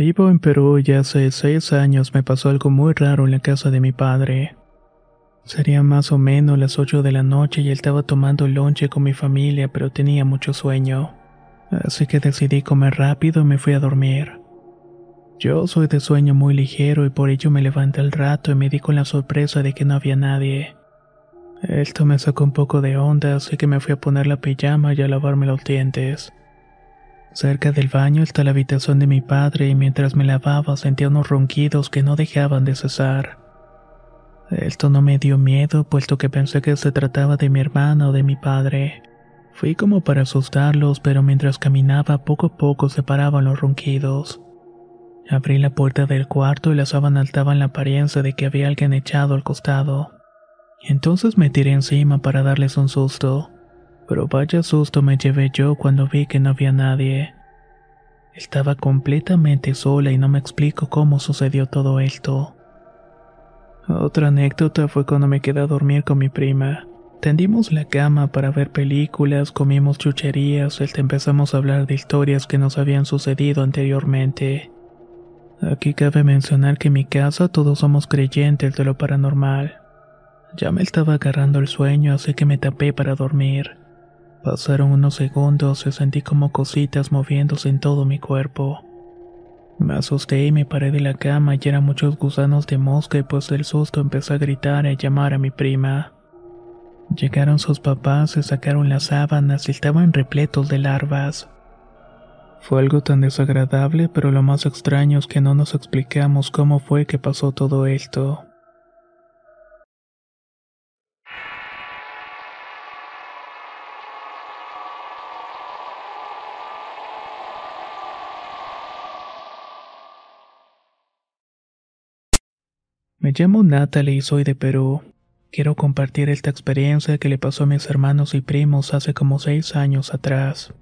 Vivo en Perú y hace seis años me pasó algo muy raro en la casa de mi padre. Sería más o menos las ocho de la noche y estaba tomando lonche con mi familia, pero tenía mucho sueño. Así que decidí comer rápido y me fui a dormir. Yo soy de sueño muy ligero y por ello me levanté al rato y me di con la sorpresa de que no había nadie. Esto me sacó un poco de onda, así que me fui a poner la pijama y a lavarme los dientes. Cerca del baño está la habitación de mi padre y mientras me lavaba sentía unos ronquidos que no dejaban de cesar. Esto no me dio miedo, puesto que pensé que se trataba de mi hermana o de mi padre. Fui como para asustarlos, pero mientras caminaba poco a poco se paraban los ronquidos. Abrí la puerta del cuarto y la sábana estaba en la apariencia de que había alguien echado al costado. Entonces me tiré encima para darles un susto pero vaya susto me llevé yo cuando vi que no había nadie. Estaba completamente sola y no me explico cómo sucedió todo esto. Otra anécdota fue cuando me quedé a dormir con mi prima. Tendimos la cama para ver películas, comimos chucherías, hasta empezamos a hablar de historias que nos habían sucedido anteriormente. Aquí cabe mencionar que en mi casa todos somos creyentes de lo paranormal. Ya me estaba agarrando el sueño, así que me tapé para dormir. Pasaron unos segundos y sentí como cositas moviéndose en todo mi cuerpo. Me asusté y me paré de la cama y eran muchos gusanos de mosca y pues del susto empecé a gritar y llamar a mi prima. Llegaron sus papás, se sacaron las sábanas y estaban repletos de larvas. Fue algo tan desagradable, pero lo más extraño es que no nos explicamos cómo fue que pasó todo esto. Me llamo Natalie y soy de Perú. Quiero compartir esta experiencia que le pasó a mis hermanos y primos hace como seis años atrás.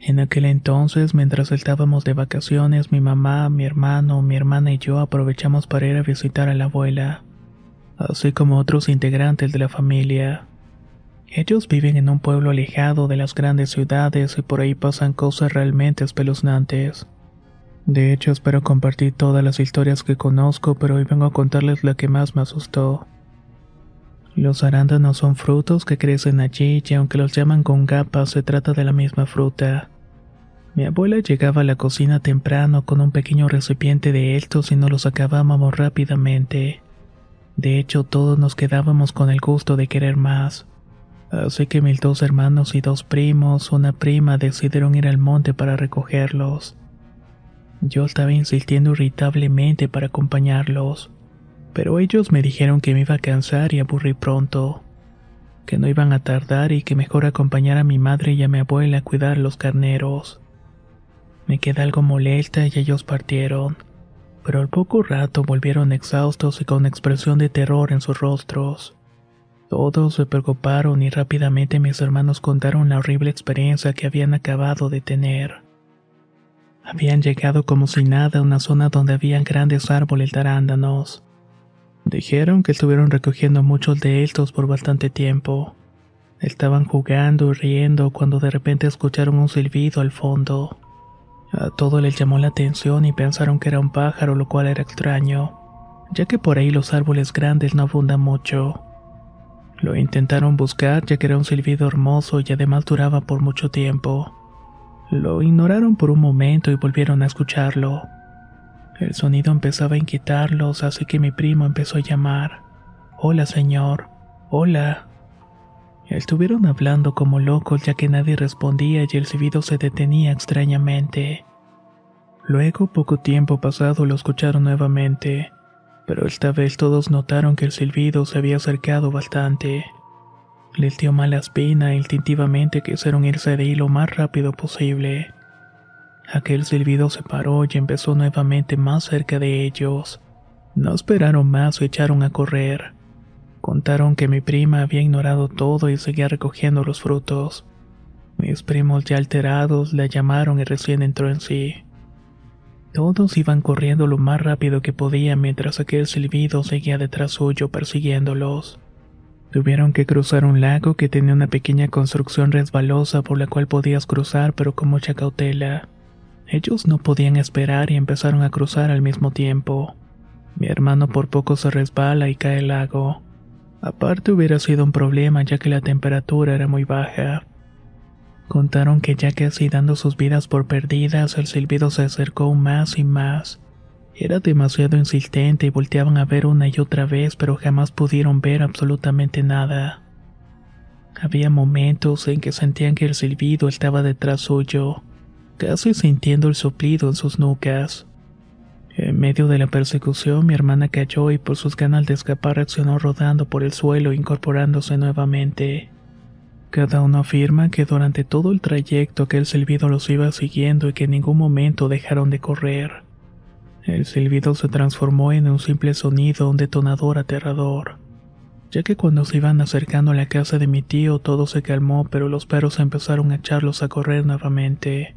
En aquel entonces, mientras estábamos de vacaciones, mi mamá, mi hermano, mi hermana y yo aprovechamos para ir a visitar a la abuela, así como otros integrantes de la familia. Ellos viven en un pueblo alejado de las grandes ciudades y por ahí pasan cosas realmente espeluznantes. De hecho, espero compartir todas las historias que conozco, pero hoy vengo a contarles la que más me asustó. Los arándanos son frutos que crecen allí y aunque los llaman con gapas, se trata de la misma fruta. Mi abuela llegaba a la cocina temprano con un pequeño recipiente de estos y nos los acabábamos rápidamente. De hecho, todos nos quedábamos con el gusto de querer más. Así que mis dos hermanos y dos primos, una prima, decidieron ir al monte para recogerlos. Yo estaba insistiendo irritablemente para acompañarlos, pero ellos me dijeron que me iba a cansar y aburrir pronto, que no iban a tardar y que mejor acompañar a mi madre y a mi abuela a cuidar los carneros. Me quedé algo molesta y ellos partieron, pero al poco rato volvieron exhaustos y con expresión de terror en sus rostros. Todos se preocuparon y rápidamente mis hermanos contaron la horrible experiencia que habían acabado de tener. Habían llegado como si nada a una zona donde habían grandes árboles de arándanos. Dijeron que estuvieron recogiendo muchos de estos por bastante tiempo. Estaban jugando y riendo cuando de repente escucharon un silbido al fondo. A todo les llamó la atención y pensaron que era un pájaro, lo cual era extraño, ya que por ahí los árboles grandes no abundan mucho. Lo intentaron buscar ya que era un silbido hermoso y además duraba por mucho tiempo. Lo ignoraron por un momento y volvieron a escucharlo. El sonido empezaba a inquietarlos, así que mi primo empezó a llamar. Hola, señor. Hola. Estuvieron hablando como locos ya que nadie respondía y el silbido se detenía extrañamente. Luego, poco tiempo pasado, lo escucharon nuevamente, pero esta vez todos notaron que el silbido se había acercado bastante. Les dio mala espina e instintivamente quisieron irse de ahí lo más rápido posible. Aquel silbido se paró y empezó nuevamente más cerca de ellos. No esperaron más o echaron a correr. Contaron que mi prima había ignorado todo y seguía recogiendo los frutos. Mis primos ya alterados la llamaron y recién entró en sí. Todos iban corriendo lo más rápido que podían mientras aquel silbido seguía detrás suyo persiguiéndolos. Tuvieron que cruzar un lago que tenía una pequeña construcción resbalosa por la cual podías cruzar pero con mucha cautela. Ellos no podían esperar y empezaron a cruzar al mismo tiempo. Mi hermano por poco se resbala y cae al lago. Aparte hubiera sido un problema ya que la temperatura era muy baja. Contaron que ya casi dando sus vidas por perdidas, el silbido se acercó más y más. Era demasiado insistente y volteaban a ver una y otra vez, pero jamás pudieron ver absolutamente nada. Había momentos en que sentían que el silbido estaba detrás suyo, casi sintiendo el soplido en sus nucas. En medio de la persecución, mi hermana cayó y por sus ganas de escapar reaccionó rodando por el suelo, incorporándose nuevamente. Cada uno afirma que durante todo el trayecto aquel silbido los iba siguiendo y que en ningún momento dejaron de correr. El silbido se transformó en un simple sonido, un detonador aterrador. Ya que cuando se iban acercando a la casa de mi tío todo se calmó, pero los perros empezaron a echarlos a correr nuevamente.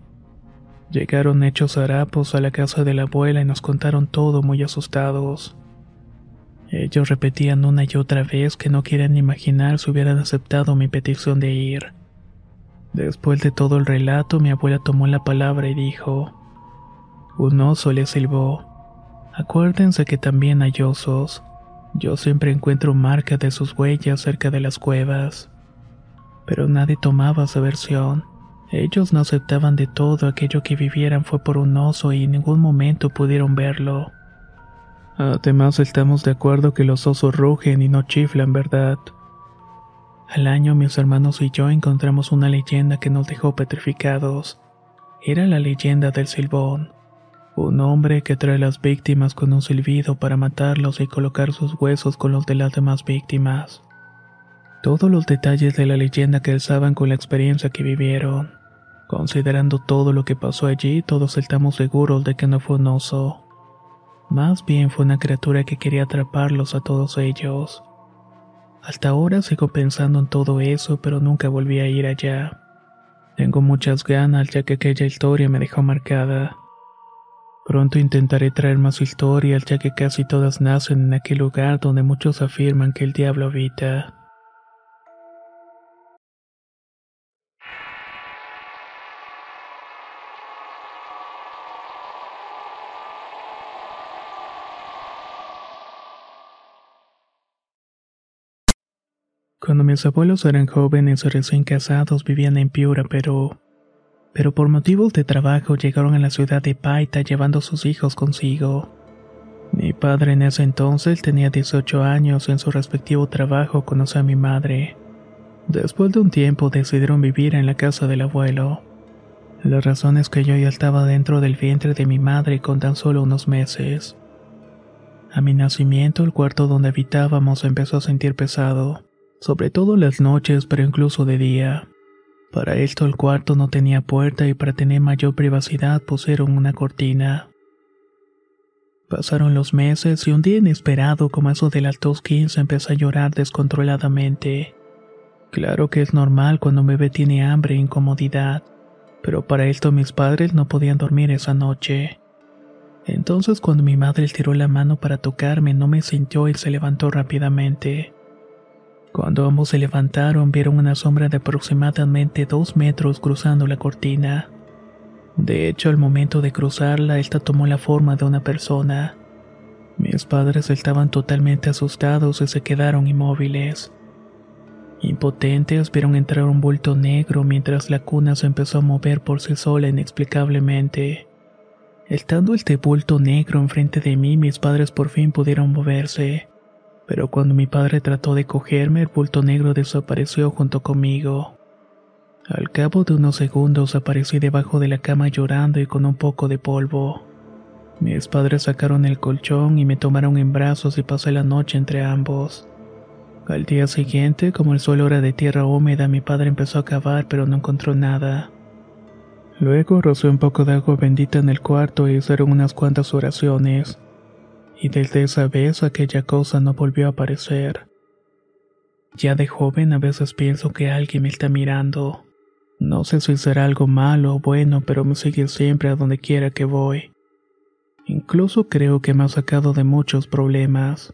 Llegaron hechos harapos a la casa de la abuela y nos contaron todo muy asustados. Ellos repetían una y otra vez que no querían imaginar si hubieran aceptado mi petición de ir. Después de todo el relato, mi abuela tomó la palabra y dijo, un oso le silbó. Acuérdense que también hay osos. Yo siempre encuentro marcas de sus huellas cerca de las cuevas. Pero nadie tomaba su versión. Ellos no aceptaban de todo aquello que vivieran fue por un oso y en ningún momento pudieron verlo. Además estamos de acuerdo que los osos rugen y no chiflan, ¿verdad? Al año mis hermanos y yo encontramos una leyenda que nos dejó petrificados. Era la leyenda del silbón. Un hombre que trae a las víctimas con un silbido para matarlos y colocar sus huesos con los de las demás víctimas. Todos los detalles de la leyenda calzaban con la experiencia que vivieron. Considerando todo lo que pasó allí, todos estamos seguros de que no fue un oso. Más bien fue una criatura que quería atraparlos a todos ellos. Hasta ahora sigo pensando en todo eso, pero nunca volví a ir allá. Tengo muchas ganas ya que aquella historia me dejó marcada. Pronto intentaré traer más historias ya que casi todas nacen en aquel lugar donde muchos afirman que el diablo habita. Cuando mis abuelos eran jóvenes recién casados vivían en Piura, Perú pero por motivos de trabajo llegaron a la ciudad de Paita llevando a sus hijos consigo. Mi padre en ese entonces tenía 18 años y en su respectivo trabajo conoció a mi madre. Después de un tiempo decidieron vivir en la casa del abuelo. La razón es que yo ya estaba dentro del vientre de mi madre con tan solo unos meses. A mi nacimiento el cuarto donde habitábamos empezó a sentir pesado, sobre todo las noches pero incluso de día. Para esto el cuarto no tenía puerta y para tener mayor privacidad pusieron una cortina. Pasaron los meses y un día inesperado como eso de las 2.15 empecé a llorar descontroladamente. Claro que es normal cuando un bebé tiene hambre e incomodidad, pero para esto mis padres no podían dormir esa noche. Entonces cuando mi madre tiró la mano para tocarme no me sintió y se levantó rápidamente. Cuando ambos se levantaron vieron una sombra de aproximadamente dos metros cruzando la cortina. De hecho, al momento de cruzarla, esta tomó la forma de una persona. Mis padres estaban totalmente asustados y se quedaron inmóviles. Impotentes vieron entrar un bulto negro mientras la cuna se empezó a mover por sí sola inexplicablemente. Estando este bulto negro enfrente de mí, mis padres por fin pudieron moverse. Pero cuando mi padre trató de cogerme, el bulto negro desapareció junto conmigo. Al cabo de unos segundos aparecí debajo de la cama llorando y con un poco de polvo. Mis padres sacaron el colchón y me tomaron en brazos y pasé la noche entre ambos. Al día siguiente, como el suelo era de tierra húmeda, mi padre empezó a cavar pero no encontró nada. Luego roció un poco de agua bendita en el cuarto y hicieron unas cuantas oraciones. Y desde esa vez aquella cosa no volvió a aparecer. Ya de joven a veces pienso que alguien me está mirando. No sé si será algo malo o bueno, pero me sigue siempre a donde quiera que voy. Incluso creo que me ha sacado de muchos problemas.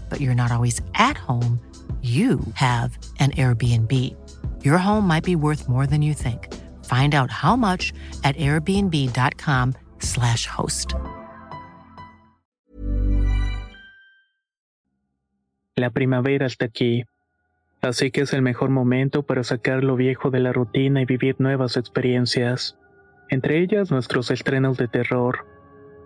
but you're not always at home, you have an Airbnb. Your home might be worth more than you think. Find out how much at airbnb.com/slash host. La primavera está aquí, así que es el mejor momento para sacar lo viejo de la rutina y vivir nuevas experiencias, entre ellas nuestros estrenos de terror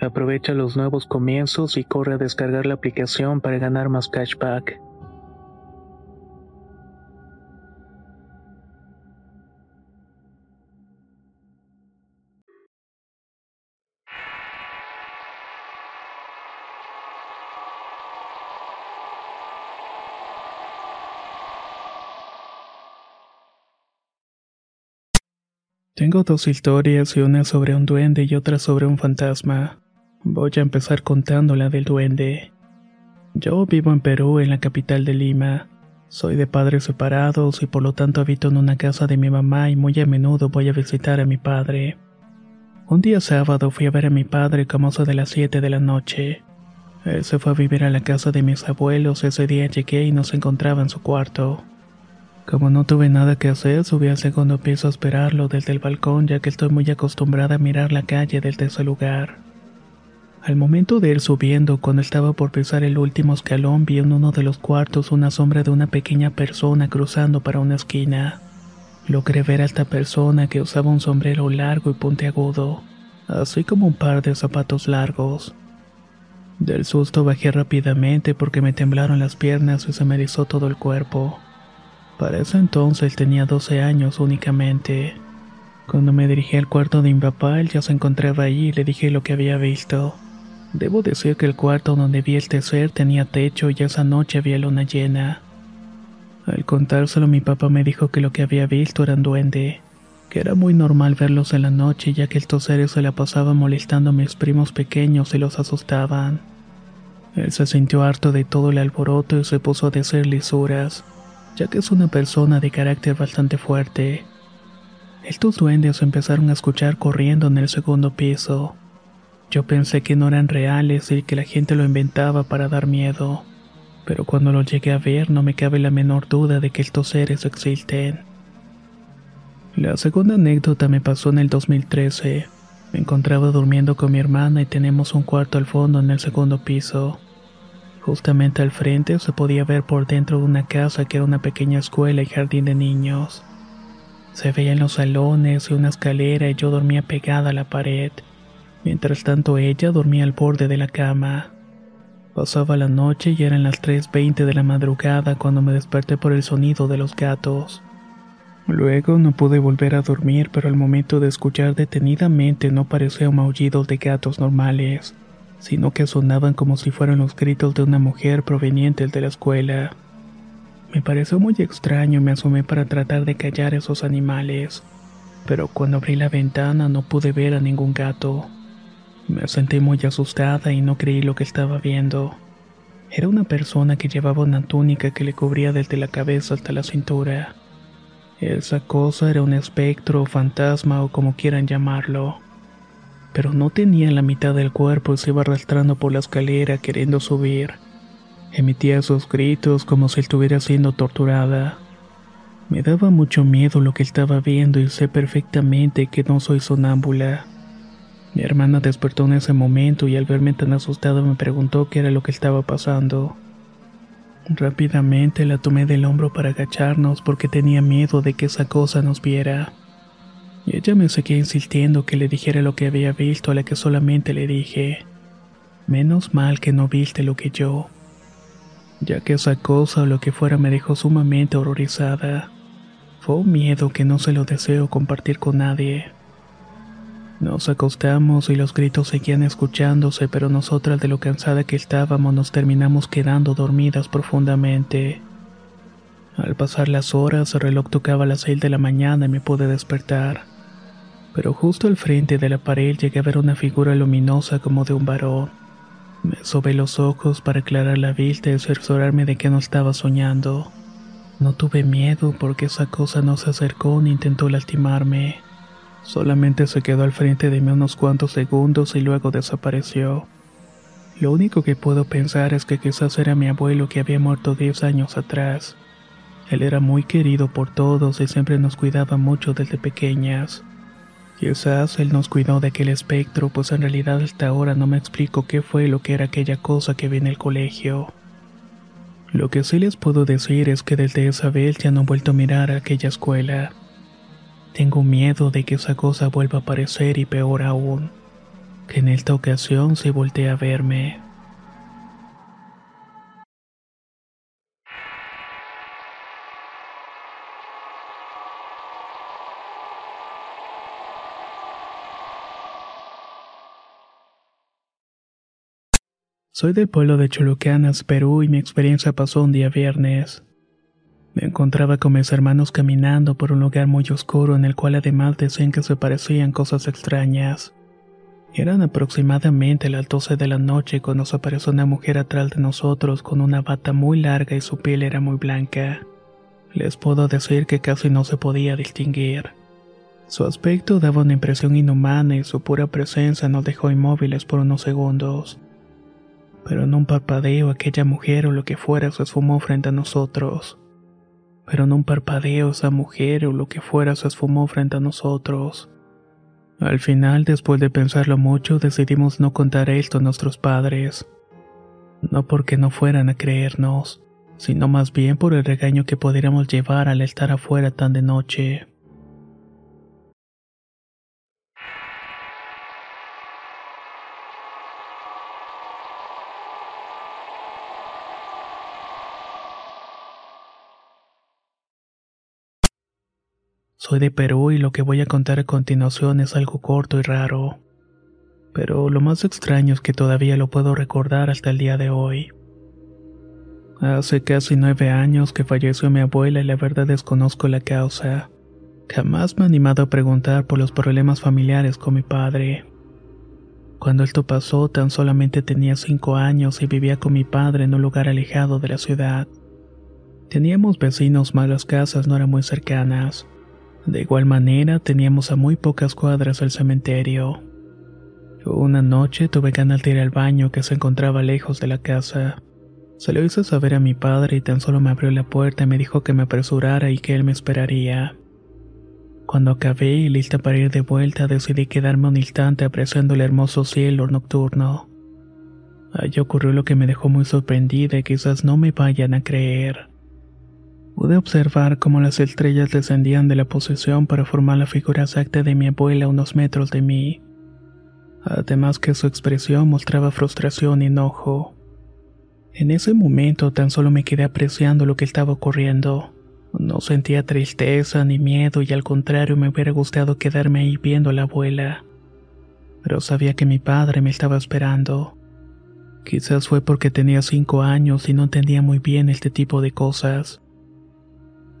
Aprovecha los nuevos comienzos y corre a descargar la aplicación para ganar más cashback. Tengo dos historias y una sobre un duende y otra sobre un fantasma. Voy a empezar contando la del duende. Yo vivo en Perú, en la capital de Lima. Soy de padres separados y por lo tanto habito en una casa de mi mamá y muy a menudo voy a visitar a mi padre. Un día sábado fui a ver a mi padre como eso de las 7 de la noche. Él se fue a vivir a la casa de mis abuelos, ese día llegué y no se encontraba en su cuarto. Como no tuve nada que hacer, subí al segundo piso a esperarlo desde el balcón ya que estoy muy acostumbrada a mirar la calle desde ese lugar. Al momento de ir subiendo, cuando estaba por pisar el último escalón, vi en uno de los cuartos una sombra de una pequeña persona cruzando para una esquina. Logré ver a esta persona que usaba un sombrero largo y puntiagudo, así como un par de zapatos largos. Del susto bajé rápidamente porque me temblaron las piernas y se me erizó todo el cuerpo. Para ese entonces tenía 12 años únicamente. Cuando me dirigí al cuarto de mi papá, él ya se encontraba ahí y le dije lo que había visto. Debo decir que el cuarto donde vi el tercer tenía techo y esa noche había luna llena. Al contárselo mi papá me dijo que lo que había visto era un duende, que era muy normal verlos en la noche ya que estos seres se la pasaban molestando a mis primos pequeños y los asustaban. Él se sintió harto de todo el alboroto y se puso a decir lisuras, ya que es una persona de carácter bastante fuerte. Estos duendes empezaron a escuchar corriendo en el segundo piso. Yo pensé que no eran reales y que la gente lo inventaba para dar miedo, pero cuando lo llegué a ver no me cabe la menor duda de que estos seres existen. La segunda anécdota me pasó en el 2013. Me encontraba durmiendo con mi hermana y tenemos un cuarto al fondo en el segundo piso. Justamente al frente se podía ver por dentro de una casa que era una pequeña escuela y jardín de niños. Se veían los salones y una escalera y yo dormía pegada a la pared. Mientras tanto ella dormía al borde de la cama. Pasaba la noche y eran las 3.20 de la madrugada cuando me desperté por el sonido de los gatos. Luego no pude volver a dormir, pero al momento de escuchar detenidamente no parecía un maullido de gatos normales, sino que sonaban como si fueran los gritos de una mujer provenientes de la escuela. Me pareció muy extraño y me asomé para tratar de callar esos animales, pero cuando abrí la ventana no pude ver a ningún gato. Me sentí muy asustada y no creí lo que estaba viendo. Era una persona que llevaba una túnica que le cubría desde la cabeza hasta la cintura. Esa cosa era un espectro fantasma o como quieran llamarlo. Pero no tenía la mitad del cuerpo y se iba arrastrando por la escalera queriendo subir. Emitía esos gritos como si estuviera siendo torturada. Me daba mucho miedo lo que estaba viendo y sé perfectamente que no soy sonámbula. Mi hermana despertó en ese momento y al verme tan asustada me preguntó qué era lo que estaba pasando. Rápidamente la tomé del hombro para agacharnos porque tenía miedo de que esa cosa nos viera. Y ella me seguía insistiendo que le dijera lo que había visto a la que solamente le dije, menos mal que no viste lo que yo, ya que esa cosa o lo que fuera me dejó sumamente horrorizada. Fue un miedo que no se lo deseo compartir con nadie. Nos acostamos y los gritos seguían escuchándose, pero nosotras de lo cansada que estábamos nos terminamos quedando dormidas profundamente. Al pasar las horas, el reloj tocaba las seis de la mañana y me pude despertar. Pero justo al frente de la pared llegué a ver una figura luminosa como de un varón. Me sobé los ojos para aclarar la vista y cerciorarme de que no estaba soñando. No tuve miedo porque esa cosa no se acercó ni intentó lastimarme. Solamente se quedó al frente de mí unos cuantos segundos y luego desapareció. Lo único que puedo pensar es que quizás era mi abuelo que había muerto 10 años atrás. Él era muy querido por todos y siempre nos cuidaba mucho desde pequeñas. Quizás él nos cuidó de aquel espectro, pues en realidad hasta ahora no me explico qué fue lo que era aquella cosa que vi en el colegio. Lo que sí les puedo decir es que desde esa vez ya no he vuelto a mirar a aquella escuela. Tengo miedo de que esa cosa vuelva a aparecer y peor aún, que en esta ocasión se voltee a verme. Soy del pueblo de Chulucanas, Perú, y mi experiencia pasó un día viernes. Me encontraba con mis hermanos caminando por un lugar muy oscuro en el cual además decían que se parecían cosas extrañas. Eran aproximadamente las 12 de la noche cuando se apareció una mujer atrás de nosotros con una bata muy larga y su piel era muy blanca. Les puedo decir que casi no se podía distinguir. Su aspecto daba una impresión inhumana y su pura presencia nos dejó inmóviles por unos segundos. Pero en un parpadeo aquella mujer o lo que fuera se esfumó frente a nosotros. Pero en un parpadeo esa mujer o lo que fuera se esfumó frente a nosotros. Al final, después de pensarlo mucho, decidimos no contar esto a nuestros padres. No porque no fueran a creernos, sino más bien por el regaño que pudiéramos llevar al estar afuera tan de noche. Soy de Perú y lo que voy a contar a continuación es algo corto y raro. Pero lo más extraño es que todavía lo puedo recordar hasta el día de hoy. Hace casi nueve años que falleció mi abuela y la verdad desconozco la causa. Jamás me he animado a preguntar por los problemas familiares con mi padre. Cuando esto pasó tan solamente tenía cinco años y vivía con mi padre en un lugar alejado de la ciudad. Teníamos vecinos, malas casas no eran muy cercanas. De igual manera, teníamos a muy pocas cuadras el cementerio. Una noche tuve ganas de ir al baño que se encontraba lejos de la casa. Se lo hice saber a mi padre y tan solo me abrió la puerta y me dijo que me apresurara y que él me esperaría. Cuando acabé y lista para ir de vuelta, decidí quedarme un instante apreciando el hermoso cielo nocturno. Allí ocurrió lo que me dejó muy sorprendida y quizás no me vayan a creer. Pude observar cómo las estrellas descendían de la posesión para formar la figura exacta de mi abuela unos metros de mí. Además que su expresión mostraba frustración y enojo. En ese momento tan solo me quedé apreciando lo que estaba ocurriendo. No sentía tristeza ni miedo y al contrario me hubiera gustado quedarme ahí viendo a la abuela. Pero sabía que mi padre me estaba esperando. Quizás fue porque tenía cinco años y no entendía muy bien este tipo de cosas.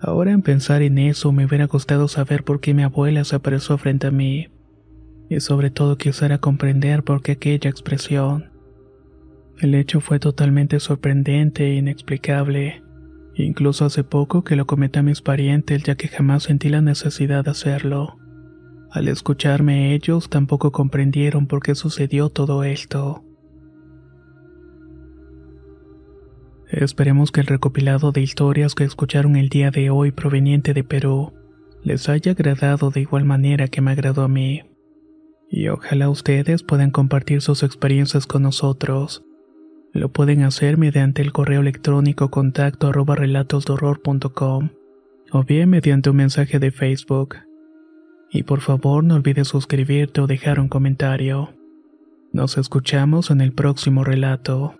Ahora en pensar en eso me hubiera gustado saber por qué mi abuela se apareció frente a mí. Y sobre todo quisiera comprender por qué aquella expresión. El hecho fue totalmente sorprendente e inexplicable. Incluso hace poco que lo comenté a mis parientes ya que jamás sentí la necesidad de hacerlo. Al escucharme ellos tampoco comprendieron por qué sucedió todo esto. Esperemos que el recopilado de historias que escucharon el día de hoy proveniente de Perú les haya agradado de igual manera que me agradó a mí. Y ojalá ustedes puedan compartir sus experiencias con nosotros. Lo pueden hacer mediante el correo electrónico contacto arroba o bien mediante un mensaje de Facebook. Y por favor no olvides suscribirte o dejar un comentario. Nos escuchamos en el próximo relato.